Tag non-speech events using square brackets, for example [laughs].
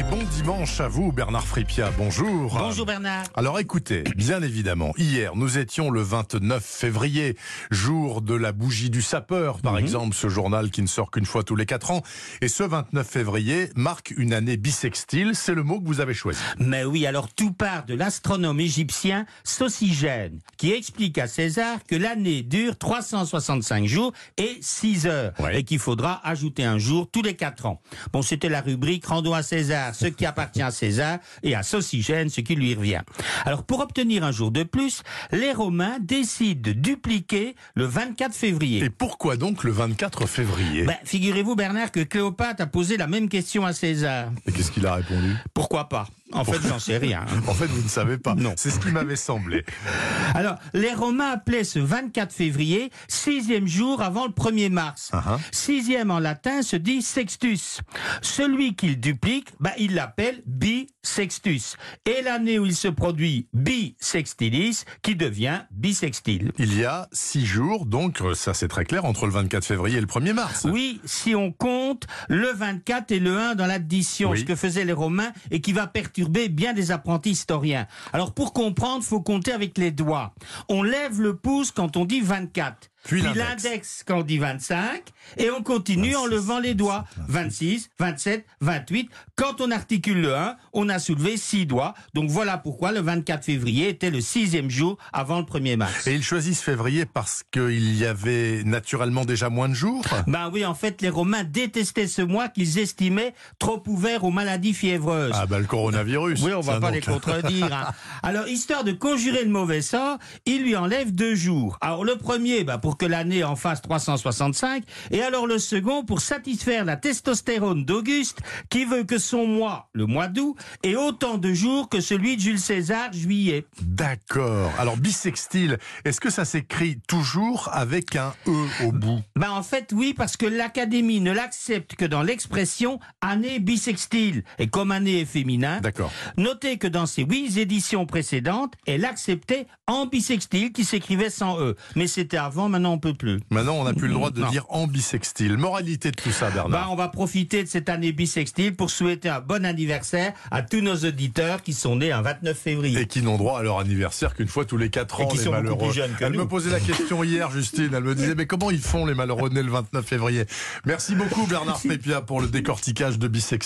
Et bon dimanche à vous, Bernard Fripia. Bonjour. Bonjour Bernard. Alors écoutez, bien évidemment, hier, nous étions le 29 février, jour de la bougie du sapeur, par Mhm. exemple, ce journal qui ne sort qu'une fois tous les quatre ans. Et ce 29 février marque une année bissextile. C'est le mot que vous avez choisi. Mais oui, alors tout part de l'astronome égyptien Sosygène, qui explique à César que l'année dure 365 jours et 6 heures, Ouais. et qu'il faudra ajouter un jour tous les 4 ans. Bon, c'était la rubrique Rendons à César ce qui appartient à César et à Sosygène ce qui lui revient. Alors pour obtenir un jour de plus, les Romains décident de dupliquer le 24 février. Et pourquoi donc le 24 février? Ben, figurez-vous Bernard que Cléopâtre a posé la même question à César. Et qu'est-ce qu'il a répondu? Pourquoi pas? En fait, j'en sais rien. [laughs] En fait, vous ne savez pas. Non. C'est ce qui m'avait semblé. [laughs] Alors, les Romains appelaient ce 24 février sixième jour avant le 1er mars. Ah, ah. Sixième en latin se dit sextus. Celui qu'il duplique, bah, il l'appelle bisextus. Et l'année où il se produit bisextilis, qui devient bisextile. Il y a six jours, donc euh, ça c'est très clair, entre le 24 février et le 1er mars. Oui, si on compte le 24 et le 1 dans l'addition, Oui. ce que faisaient les Romains et qui va perturber bien des apprentis historiens. Alors pour comprendre, faut compter avec les doigts. On lève le pouce quand on dit 24. Puis l'index. l'index quand on dit 25, et on continue en 26, levant les doigts. 26, 27, 28. Quand on articule le 1, on a soulevé 6 doigts. Donc voilà pourquoi le 24 février était le sixième jour avant le 1er mars. Et ils choisissent février parce qu'il y avait naturellement déjà moins de jours Ben oui, en fait, les Romains détestaient ce mois qu'ils estimaient trop ouvert aux maladies fiévreuses. Ah bah le coronavirus. Oui, on va pas donc. les contredire. hein. [laughs] Alors, histoire de conjurer le mauvais sort, il lui enlève deux jours. Alors, le premier, bah, pour que l'année en fasse 365, et alors le second, pour satisfaire la testostérone d'Auguste, qui veut que son mois, le mois d'août, ait autant de jours que celui de Jules César, juillet. D'accord. Alors bisextile, est-ce que ça s'écrit toujours avec un E au bout? Ben en fait oui parce que l'Académie ne l'accepte que dans l'expression année bisextile et comme année est féminin. D'accord. Notez que dans ses huit éditions précédentes, elle acceptait en bisextile qui s'écrivait sans E. Mais c'était avant, maintenant on peut plus. Maintenant, on n'a plus le droit de Non. dire en bisextile. Moralité de tout ça, Bernard. on va profiter de cette année bisextile pour souhaiter un bon anniversaire à tous nos auditeurs qui sont nés un 29 février. Et qui n'ont droit à leur anniversaire qu'une fois tous les quatre Et ans, qui les sont malheureux. plus jeunes que Elle nous. me posait la question hier, Justine. Elle me disait, mais comment ils font les malheureux nés le 29 février? Merci beaucoup, Bernard [laughs] Pépia, pour le décortiquage de bisextile.